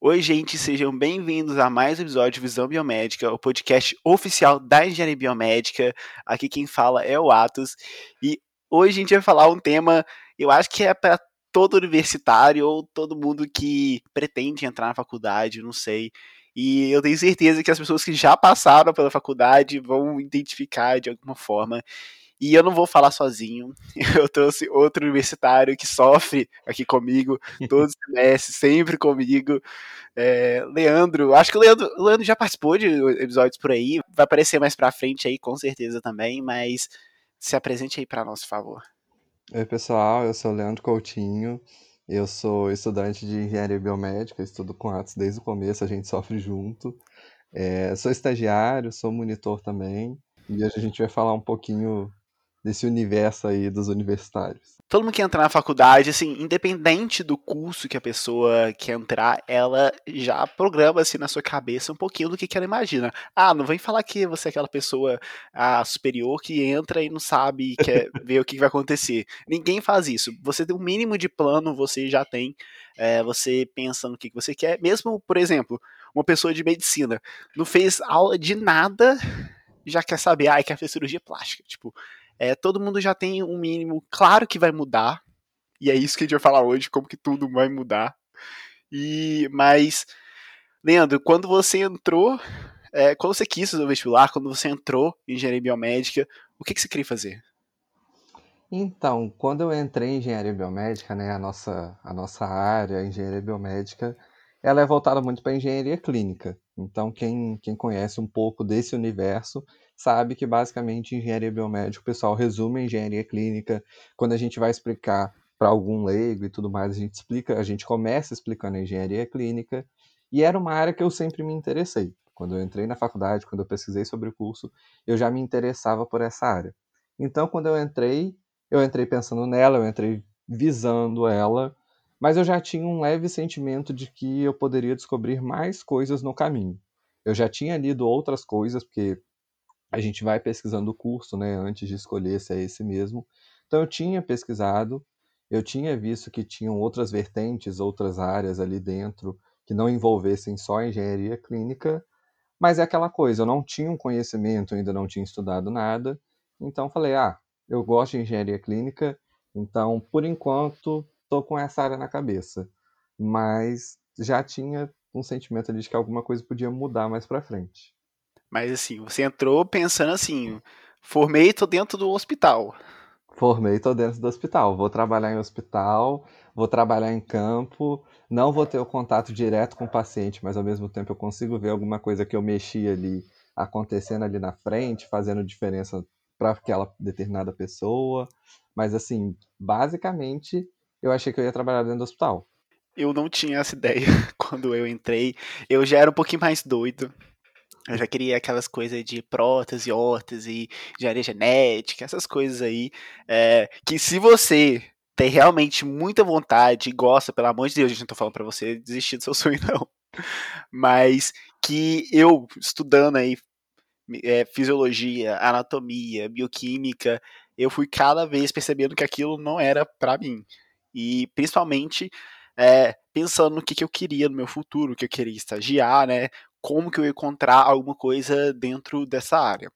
Oi, gente, sejam bem-vindos a mais um episódio de Visão Biomédica, o podcast oficial da Engenharia Biomédica. Aqui quem fala é o Atos e hoje a gente vai falar um tema, eu acho que é para todo universitário ou todo mundo que pretende entrar na faculdade, não sei. E eu tenho certeza que as pessoas que já passaram pela faculdade vão identificar de alguma forma. E eu não vou falar sozinho. Eu trouxe outro universitário que sofre aqui comigo, todos os semestres, sempre comigo. É, Leandro, acho que o Leandro, o Leandro já participou de episódios por aí, vai aparecer mais pra frente aí, com certeza também, mas se apresente aí para nós, por favor. Oi, pessoal, eu sou o Leandro Coutinho, eu sou estudante de engenharia biomédica, estudo com Atos desde o começo, a gente sofre junto. É, sou estagiário, sou monitor também, e hoje a gente vai falar um pouquinho desse universo aí dos universitários. Todo mundo que entra na faculdade, assim, independente do curso que a pessoa quer entrar, ela já programa assim na sua cabeça um pouquinho do que, que ela imagina. Ah, não vem falar que você é aquela pessoa ah, superior que entra e não sabe e quer ver o que, que vai acontecer. Ninguém faz isso. Você tem um mínimo de plano, você já tem. É, você pensa no que, que você quer. Mesmo, por exemplo, uma pessoa de medicina não fez aula de nada, já quer saber, ah, quer fazer cirurgia plástica. Tipo, é, todo mundo já tem um mínimo, claro que vai mudar, e é isso que a gente vai falar hoje, como que tudo vai mudar. E mas Leandro, quando você entrou, é, quando você quis fazer o vestibular, quando você entrou em engenharia biomédica, o que, que você queria fazer? Então, quando eu entrei em engenharia biomédica, né, a nossa, a nossa área, a engenharia biomédica, ela é voltada muito para engenharia clínica. Então, quem, quem conhece um pouco desse universo sabe que basicamente engenharia biomédica, o pessoal resume a engenharia clínica. Quando a gente vai explicar para algum leigo e tudo mais, a gente explica, a gente começa explicando a engenharia clínica, e era uma área que eu sempre me interessei. Quando eu entrei na faculdade, quando eu pesquisei sobre o curso, eu já me interessava por essa área. Então, quando eu entrei, eu entrei pensando nela, eu entrei visando ela, mas eu já tinha um leve sentimento de que eu poderia descobrir mais coisas no caminho. Eu já tinha lido outras coisas, porque a gente vai pesquisando o curso, né, antes de escolher se é esse mesmo. Então eu tinha pesquisado, eu tinha visto que tinham outras vertentes, outras áreas ali dentro que não envolvessem só engenharia clínica, mas é aquela coisa, eu não tinha um conhecimento, ainda não tinha estudado nada, então falei, ah, eu gosto de engenharia clínica, então por enquanto estou com essa área na cabeça, mas já tinha um sentimento de que alguma coisa podia mudar mais para frente. Mas assim, você entrou pensando assim, formei, tô dentro do hospital. Formei, tô dentro do hospital. Vou trabalhar em hospital, vou trabalhar em campo, não vou ter o contato direto com o paciente, mas ao mesmo tempo eu consigo ver alguma coisa que eu mexi ali acontecendo ali na frente, fazendo diferença para aquela determinada pessoa. Mas assim, basicamente, eu achei que eu ia trabalhar dentro do hospital. Eu não tinha essa ideia quando eu entrei. Eu já era um pouquinho mais doido. Eu já queria aquelas coisas de prótese, órtese, engenharia genética, essas coisas aí. É, que se você tem realmente muita vontade e gosta, pelo amor de Deus, a gente não tô falando pra você desistir do seu sonho, não. Mas que eu, estudando aí é, fisiologia, anatomia, bioquímica, eu fui cada vez percebendo que aquilo não era para mim. E principalmente é, pensando no que, que eu queria no meu futuro, que eu queria estagiar, né? Como que eu ia encontrar alguma coisa dentro dessa área.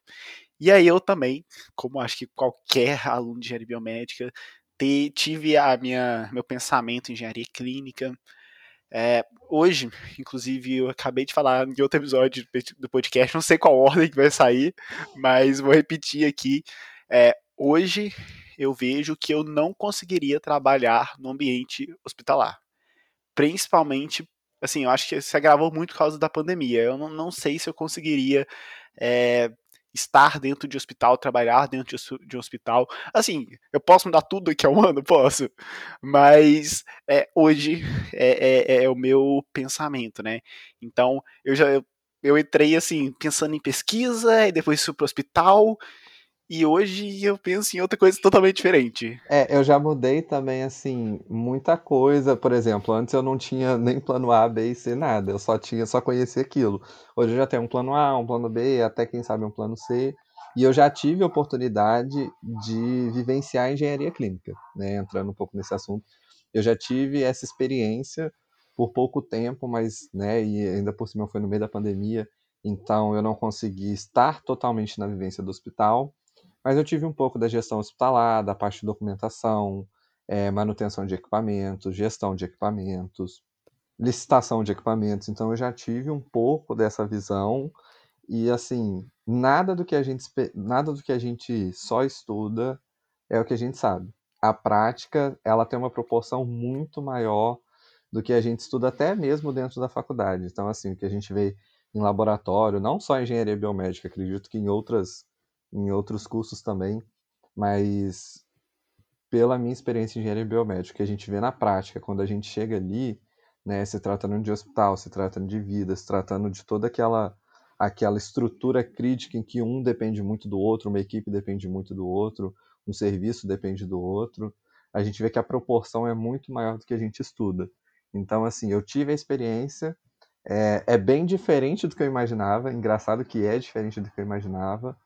E aí eu também, como acho que qualquer aluno de engenharia biomédica, te, tive a minha meu pensamento em engenharia clínica. É, hoje, inclusive, eu acabei de falar em outro episódio do podcast, não sei qual ordem que vai sair, mas vou repetir aqui. É, hoje eu vejo que eu não conseguiria trabalhar no ambiente hospitalar, principalmente assim, eu acho que se agravou muito por causa da pandemia. Eu não, não sei se eu conseguiria é, estar dentro de hospital, trabalhar dentro de, um hospital. Assim, eu posso mudar tudo daqui a um ano? Posso. Mas é, hoje é, é, é, o meu pensamento, né? Então, eu já. Eu entrei assim, pensando em pesquisa, e depois fui para o hospital, e hoje eu penso em outra coisa totalmente diferente. É, eu já mudei também, assim, muita coisa. Por exemplo, antes eu não tinha nem plano A, B e C, nada. Eu só tinha, só conhecia aquilo. Hoje eu já tenho um plano A, um plano B, até quem sabe um plano C. E eu já tive a oportunidade de vivenciar a engenharia clínica, né? entrando um pouco nesse assunto. Eu já tive essa experiência por pouco tempo, mas, né, e ainda por cima foi no meio da pandemia, então eu não consegui estar totalmente na vivência do hospital, mas eu tive um pouco da gestão hospitalar, da parte de documentação, é, manutenção de equipamentos, gestão de equipamentos, licitação de equipamentos, então eu já tive um pouco dessa visão e assim, nada do que a gente nada do que a gente só estuda é o que a gente sabe. A prática, ela tem uma proporção muito maior do que a gente estuda até mesmo dentro da faculdade. Então assim, o que a gente vê em laboratório, não só engenharia biomédica, acredito que em outras em outros cursos também, mas pela minha experiência em engenharia biomédica, que a gente vê na prática, quando a gente chega ali, né, se tratando de hospital, se tratando de vida, se tratando de toda aquela aquela estrutura crítica em que um depende muito do outro, uma equipe depende muito do outro, um serviço depende do outro, a gente vê que a proporção é muito maior do que a gente estuda. Então, assim, eu tive a experiência, é, é bem diferente do que eu imaginava, engraçado que é diferente do que eu imaginava,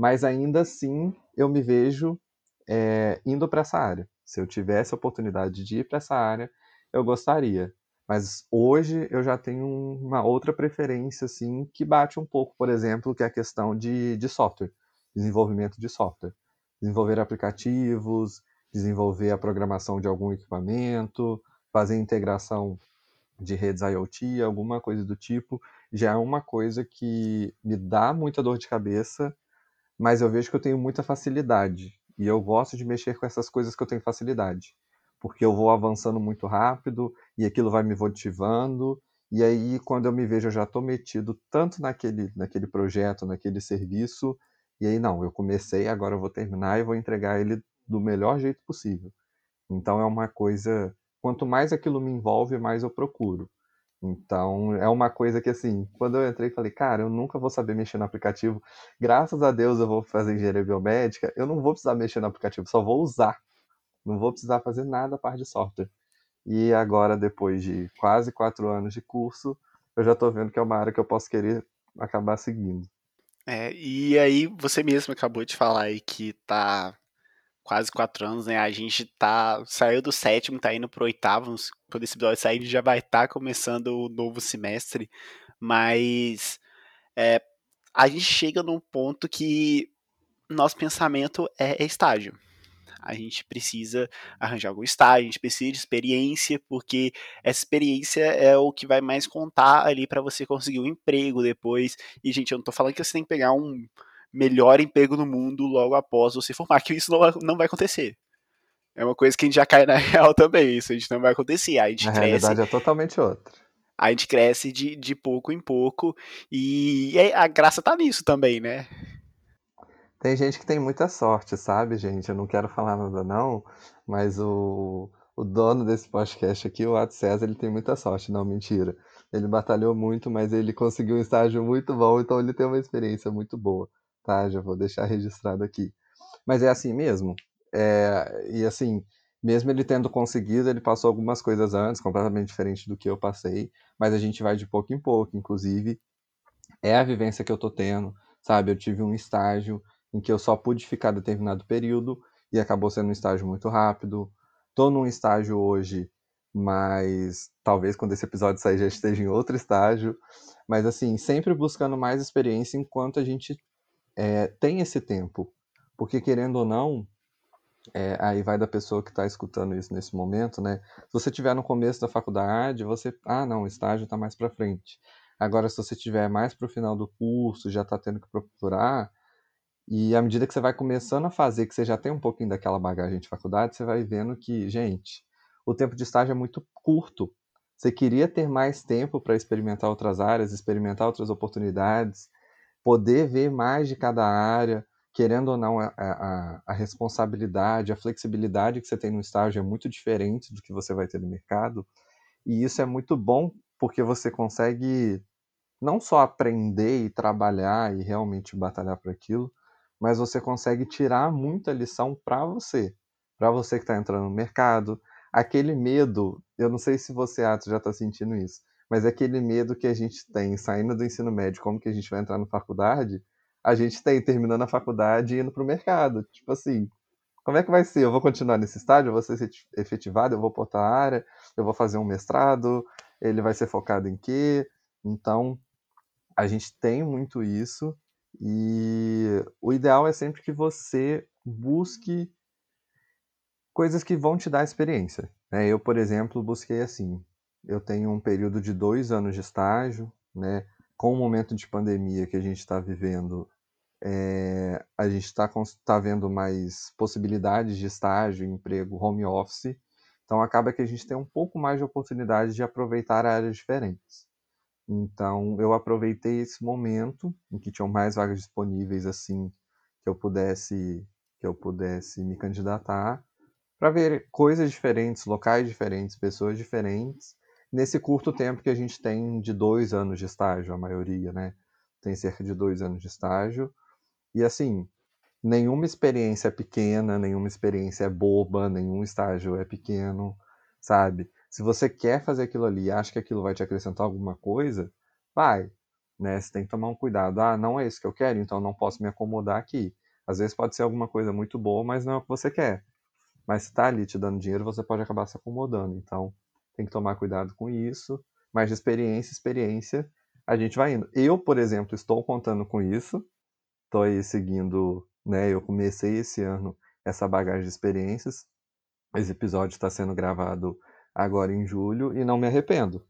mas ainda assim eu me vejo é, indo para essa área. Se eu tivesse a oportunidade de ir para essa área, eu gostaria. Mas hoje eu já tenho uma outra preferência, assim, que bate um pouco, por exemplo, que é a questão de, de software, desenvolvimento de software. Desenvolver aplicativos, desenvolver a programação de algum equipamento, fazer integração de redes IoT, alguma coisa do tipo, já é uma coisa que me dá muita dor de cabeça, mas eu vejo que eu tenho muita facilidade. E eu gosto de mexer com essas coisas que eu tenho facilidade. Porque eu vou avançando muito rápido e aquilo vai me motivando. E aí, quando eu me vejo, eu já estou metido tanto naquele, naquele projeto, naquele serviço. E aí, não, eu comecei, agora eu vou terminar e vou entregar ele do melhor jeito possível. Então, é uma coisa. Quanto mais aquilo me envolve, mais eu procuro. Então, é uma coisa que, assim, quando eu entrei, falei, cara, eu nunca vou saber mexer no aplicativo. Graças a Deus eu vou fazer engenharia biomédica, eu não vou precisar mexer no aplicativo, só vou usar. Não vou precisar fazer nada a parte de software. E agora, depois de quase quatro anos de curso, eu já estou vendo que é uma área que eu posso querer acabar seguindo. É, e aí, você mesmo acabou de falar aí que tá quase quatro anos, né? A gente tá. Saiu do sétimo, tá indo pro oitavo. Quando esse episódio sair, já vai estar tá começando o novo semestre. Mas é, a gente chega num ponto que nosso pensamento é, é estágio. A gente precisa arranjar algum estágio, a gente precisa de experiência, porque essa experiência é o que vai mais contar ali para você conseguir um emprego depois. E, gente, eu não tô falando que você tem que pegar um melhor emprego no mundo logo após você formar, que isso não, não vai acontecer. É uma coisa que a gente já cai na real também, isso a gente não vai acontecer. A gente a cresce, realidade é totalmente outra. A gente cresce de, de pouco em pouco e a graça tá nisso também, né? Tem gente que tem muita sorte, sabe, gente? Eu não quero falar nada não, mas o, o dono desse podcast aqui, o Ato César, ele tem muita sorte. Não, mentira. Ele batalhou muito, mas ele conseguiu um estágio muito bom, então ele tem uma experiência muito boa tá? Já vou deixar registrado aqui. Mas é assim mesmo. É, e assim, mesmo ele tendo conseguido, ele passou algumas coisas antes, completamente diferente do que eu passei, mas a gente vai de pouco em pouco, inclusive. É a vivência que eu tô tendo, sabe? Eu tive um estágio em que eu só pude ficar determinado período e acabou sendo um estágio muito rápido. Tô num estágio hoje, mas talvez quando esse episódio sair já esteja em outro estágio. Mas assim, sempre buscando mais experiência enquanto a gente é, tem esse tempo. Porque, querendo ou não, é, aí vai da pessoa que está escutando isso nesse momento, né? Se você estiver no começo da faculdade, você. Ah, não, o estágio está mais para frente. Agora, se você estiver mais para o final do curso, já está tendo que procurar, e à medida que você vai começando a fazer, que você já tem um pouquinho daquela bagagem de faculdade, você vai vendo que, gente, o tempo de estágio é muito curto. Você queria ter mais tempo para experimentar outras áreas, experimentar outras oportunidades, poder ver mais de cada área, querendo ou não, a, a, a, responsabilidade, a flexibilidade que você tem no estágio é muito diferente do que você vai ter no mercado. E isso é muito bom porque você consegue não só aprender e trabalhar e realmente batalhar para aquilo, mas você consegue tirar muita lição para você, para você que está entrando no mercado. Aquele medo, eu não sei se você, Atos, já está sentindo isso, mas é aquele medo que a gente tem saindo do ensino médio, como que a gente vai entrar na faculdade, a gente tem terminando a faculdade e indo para o mercado. Tipo assim, como é que vai ser? Eu vou continuar nesse estágio, eu vou ser efetivado, eu vou para outra área, eu vou fazer um mestrado, ele vai ser focado em quê? Então, a gente tem muito isso e o ideal é sempre que você busque coisas que vão te dar experiência. Né? Eu, por exemplo, busquei assim. Eu tenho um período de dois anos de estágio, né? Com o momento de pandemia que a gente está vivendo, é, a gente está tá vendo mais possibilidades de estágio, emprego, home office. Então acaba que a gente tem um pouco mais de oportunidade de aproveitar áreas diferentes. Então eu aproveitei esse momento em que tinham mais vagas disponíveis assim que eu pudesse que eu pudesse me candidatar para ver coisas diferentes, locais diferentes, pessoas diferentes nesse curto tempo que a gente tem de dois anos de estágio, a maioria, né? Tem cerca de dois anos de estágio. E assim, nenhuma experiência é pequena, nenhuma experiência é boba, nenhum estágio é pequeno, sabe? Se você quer fazer aquilo ali e acha que aquilo vai te acrescentar alguma coisa, vai. Né? Você tem que tomar um cuidado. Ah, não é isso que eu quero, então não posso me acomodar aqui. Às vezes pode ser alguma coisa muito boa, mas não é o que você quer. Mas se está ali te dando dinheiro, você pode acabar se acomodando. Então, tem que tomar cuidado com isso. Mas de experiência, experiência, a gente vai indo. Eu, por exemplo, estou contando com isso. Estou aí seguindo, né? Eu comecei esse ano essa bagagem de experiências. Esse episódio está sendo gravado agora em julho e não me arrependo.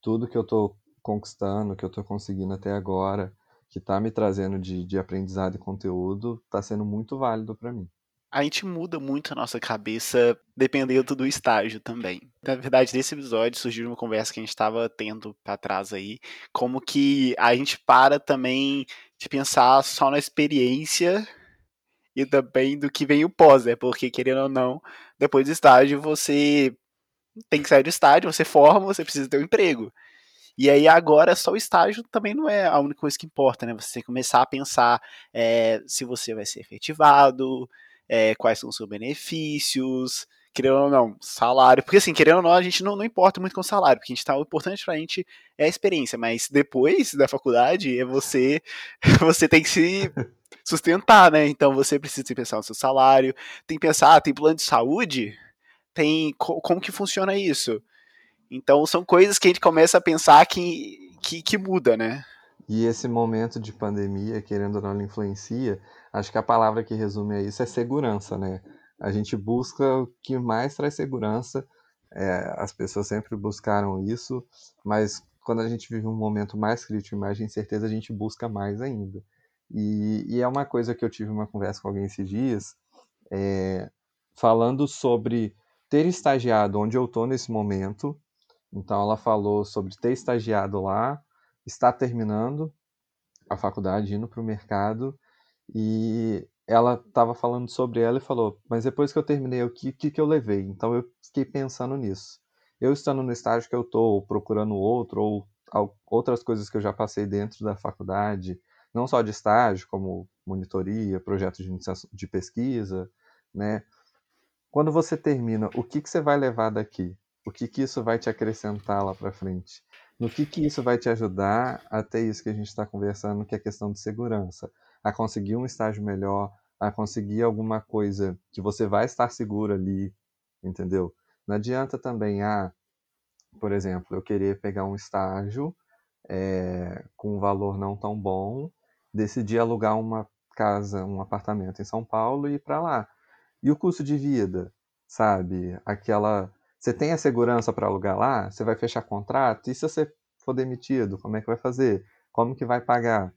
Tudo que eu estou conquistando, que eu estou conseguindo até agora, que está me trazendo de, de aprendizado e conteúdo, está sendo muito válido para mim a gente muda muito a nossa cabeça dependendo do estágio também. Na verdade, nesse episódio surgiu uma conversa que a gente estava tendo para trás aí, como que a gente para também de pensar só na experiência e também do que vem o pós, né? Porque querendo ou não, depois do estágio você tem que sair do estágio, você forma, você precisa ter um emprego. E aí agora só o estágio também não é a única coisa que importa, né? Você tem que começar a pensar é, se você vai ser efetivado, é, quais são os seus benefícios, querendo ou não, salário. Porque assim, querendo ou não, a gente não, não importa muito com o salário, porque a gente tá, o importante pra gente é a experiência, mas depois da faculdade é você, você tem que se sustentar, né? Então você precisa pensar no seu salário, tem que pensar, ah, tem plano de saúde? Tem, como que funciona isso? Então são coisas que a gente começa a pensar que, que, que muda, né? E esse momento de pandemia, querendo ou não, influencia. Acho que a palavra que resume isso é segurança, né? A gente busca o que mais traz segurança. É, as pessoas sempre buscaram isso, mas quando a gente vive um momento mais crítico, mais de incerteza, a gente busca mais ainda. E, e é uma coisa que eu tive uma conversa com alguém esses dias, é, falando sobre ter estagiado onde eu estou nesse momento. Então, ela falou sobre ter estagiado lá, está terminando a faculdade, indo para o mercado, e ela estava falando sobre ela e falou: Mas depois que eu terminei, o que, que, que eu levei? Então eu fiquei pensando nisso. Eu estando no estágio que eu estou, procurando outro, ou outras coisas que eu já passei dentro da faculdade, não só de estágio, como monitoria, projetos de, de pesquisa, né? Quando você termina, o que, que você vai levar daqui? O que, que isso vai te acrescentar lá para frente? No que, que isso vai te ajudar até isso que a gente está conversando, que é a questão de segurança? A conseguir um estágio melhor, a conseguir alguma coisa que você vai estar seguro ali, entendeu? Não adianta também, ah, por exemplo, eu querer pegar um estágio é, com um valor não tão bom, decidir alugar uma casa, um apartamento em São Paulo e ir para lá. E o custo de vida, sabe? Aquela você tem a segurança para alugar lá? Você vai fechar contrato? E se você for demitido, como é que vai fazer? Como que vai pagar?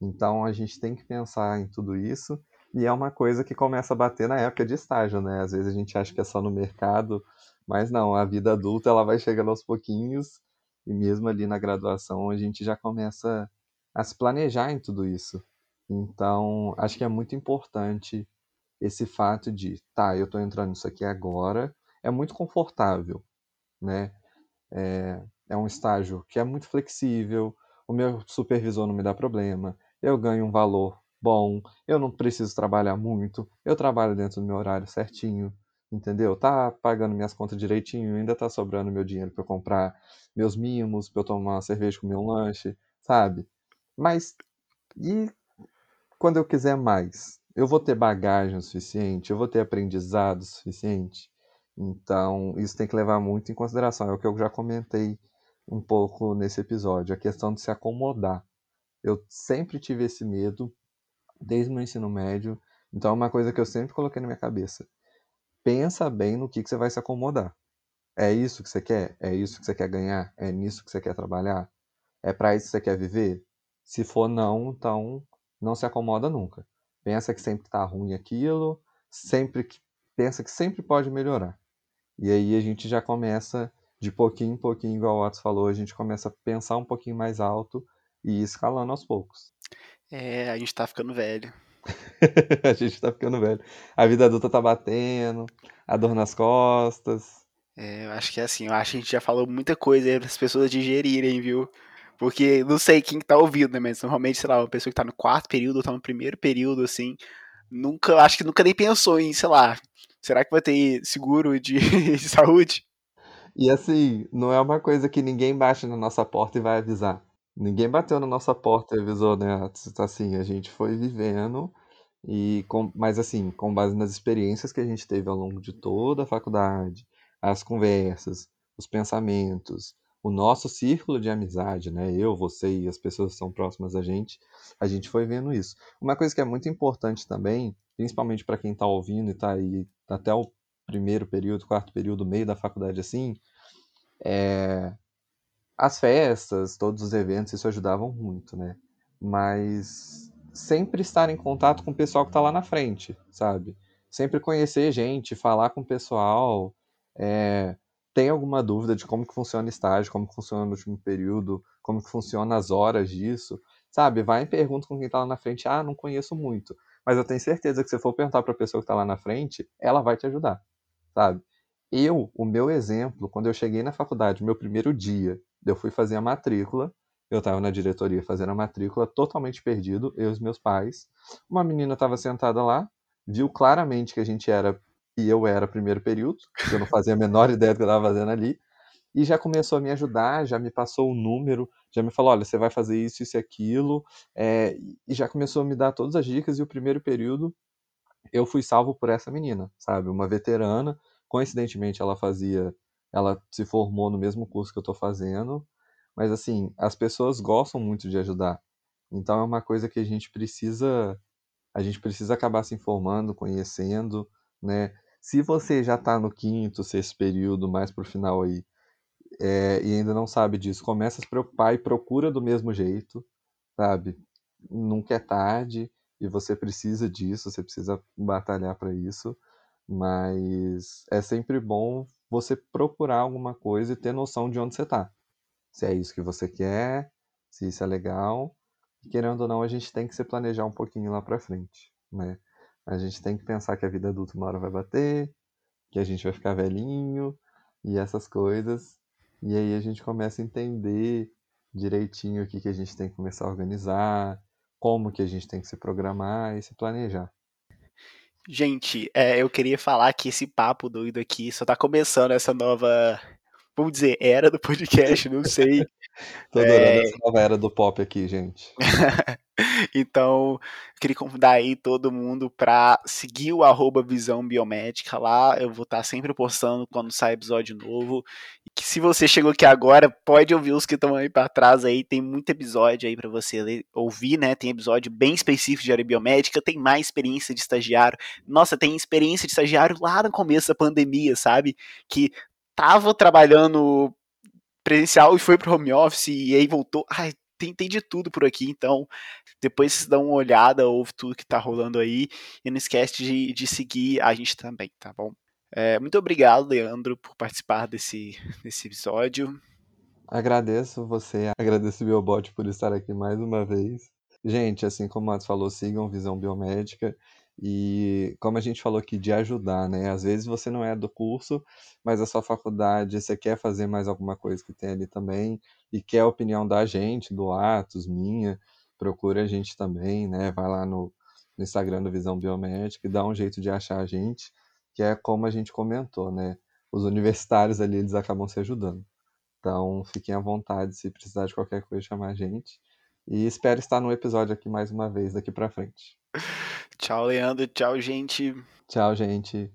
Então a gente tem que pensar em tudo isso e é uma coisa que começa a bater na época de estágio, né? Às vezes a gente acha que é só no mercado, mas não, a vida adulta ela vai chegando aos pouquinhos e mesmo ali na graduação a gente já começa a se planejar em tudo isso. Então, acho que é muito importante esse fato de, tá, eu estou entrando nisso aqui agora, é muito confortável, né? É, é um estágio que é muito flexível, o meu supervisor não me dá problema, eu ganho um valor bom, eu não preciso trabalhar muito, eu trabalho dentro do meu horário certinho, entendeu? Tá pagando minhas contas direitinho, ainda tá sobrando meu dinheiro para comprar meus mimos, para eu tomar uma cerveja, comer um lanche, sabe? Mas e quando eu quiser mais, eu vou ter bagagem o suficiente? Eu vou ter aprendizado o suficiente? Então, isso tem que levar muito em consideração. É o que eu já comentei um pouco nesse episódio, a questão de se acomodar. Eu sempre tive esse medo, desde o meu ensino médio. Então, é uma coisa que eu sempre coloquei na minha cabeça. Pensa bem no que, que você vai se acomodar. É isso que você quer? É isso que você quer ganhar? É nisso que você quer trabalhar? É para isso que você quer viver? Se for não, então não se acomoda nunca. Pensa que sempre tá ruim aquilo, sempre que pensa que sempre pode melhorar. E aí a gente já começa de pouquinho em pouquinho, igual o Otto falou, a gente começa a pensar um pouquinho mais alto e ir escalando aos poucos. É, a gente tá ficando velho. a gente tá ficando velho. A vida adulta tá batendo, a dor nas costas. É, eu acho que é assim, eu acho que a gente já falou muita coisa aí as pessoas digerirem, viu? Porque não sei quem tá ouvindo, né? Mas normalmente, sei lá, uma pessoa que tá no quarto período ou tá no primeiro período, assim, nunca, acho que nunca nem pensou em, sei lá, será que vai ter seguro de, de saúde? E assim, não é uma coisa que ninguém bate na nossa porta e vai avisar. Ninguém bateu na nossa porta e avisou, né? Assim, a gente foi vivendo e com, mas assim, com base nas experiências que a gente teve ao longo de toda a faculdade, as conversas, os pensamentos, o nosso círculo de amizade, né? Eu, você e as pessoas que são próximas a gente, a gente foi vendo isso. Uma coisa que é muito importante também, principalmente para quem está ouvindo e está aí até o primeiro período, quarto período, meio da faculdade assim, é as festas, todos os eventos, isso ajudavam muito, né? Mas sempre estar em contato com o pessoal que está lá na frente, sabe? Sempre conhecer gente, falar com o pessoal. É... Tem alguma dúvida de como que funciona estágio, como que funciona o último período, como que funciona as horas disso, sabe? Vai e pergunta com quem está lá na frente. Ah, não conheço muito. Mas eu tenho certeza que se for perguntar para a pessoa que está lá na frente, ela vai te ajudar, sabe? Eu, o meu exemplo, quando eu cheguei na faculdade, meu primeiro dia, eu fui fazer a matrícula. Eu estava na diretoria fazendo a matrícula, totalmente perdido, eu e os meus pais. Uma menina estava sentada lá, viu claramente que a gente era e eu era primeiro período, eu não fazia a menor ideia do que eu estava fazendo ali, e já começou a me ajudar, já me passou o número, já me falou, olha, você vai fazer isso, isso e aquilo, é, e já começou a me dar todas as dicas, e o primeiro período eu fui salvo por essa menina, sabe? Uma veterana, coincidentemente ela fazia ela se formou no mesmo curso que eu estou fazendo, mas assim, as pessoas gostam muito de ajudar. Então é uma coisa que a gente precisa a gente precisa acabar se informando, conhecendo, né? Se você já está no quinto, sexto período, mais pro final aí, é, e ainda não sabe disso, começa a se preocupar e procura do mesmo jeito, sabe? Nunca é tarde e você precisa disso, você precisa batalhar para isso, mas é sempre bom você procurar alguma coisa e ter noção de onde você está. Se é isso que você quer, se isso é legal. querendo ou não, a gente tem que se planejar um pouquinho lá para frente, né? A gente tem que pensar que a vida adulta uma hora vai bater, que a gente vai ficar velhinho e essas coisas. E aí a gente começa a entender direitinho o que, que a gente tem que começar a organizar, como que a gente tem que se programar e se planejar. Gente, é, eu queria falar que esse papo doido aqui só tá começando essa nova, vamos dizer, era do podcast, não sei. Tô adorando é... essa nova era do pop aqui, gente. então, queria convidar aí todo mundo para seguir o arroba Visão Biomédica lá. Eu vou estar tá sempre postando quando sai episódio novo. E que se você chegou aqui agora, pode ouvir os que estão aí para trás aí. Tem muito episódio aí para você ouvir, né? Tem episódio bem específico de área biomédica, tem mais experiência de estagiário. Nossa, tem experiência de estagiário lá no começo da pandemia, sabe? Que tava trabalhando presencial e foi pro home office e aí voltou. Ai, tem, tem de tudo por aqui, então depois dão uma olhada, ouve tudo que tá rolando aí e não esquece de, de seguir a gente também, tá bom? É, muito obrigado, Leandro, por participar desse, desse episódio. Agradeço você, agradeço o Biobot por estar aqui mais uma vez. Gente, assim como o Matos falou, sigam Visão Biomédica. E como a gente falou aqui, de ajudar, né? Às vezes você não é do curso, mas a sua faculdade, você quer fazer mais alguma coisa que tem ali também, e quer a opinião da gente, do Atos, minha, procura a gente também, né? Vai lá no, no Instagram do Visão Biomédica e dá um jeito de achar a gente, que é como a gente comentou, né? Os universitários ali, eles acabam se ajudando. Então, fiquem à vontade, se precisar de qualquer coisa, chamar a gente. E espero estar no episódio aqui mais uma vez daqui para frente. Tchau, Leandro. Tchau, gente. Tchau, gente.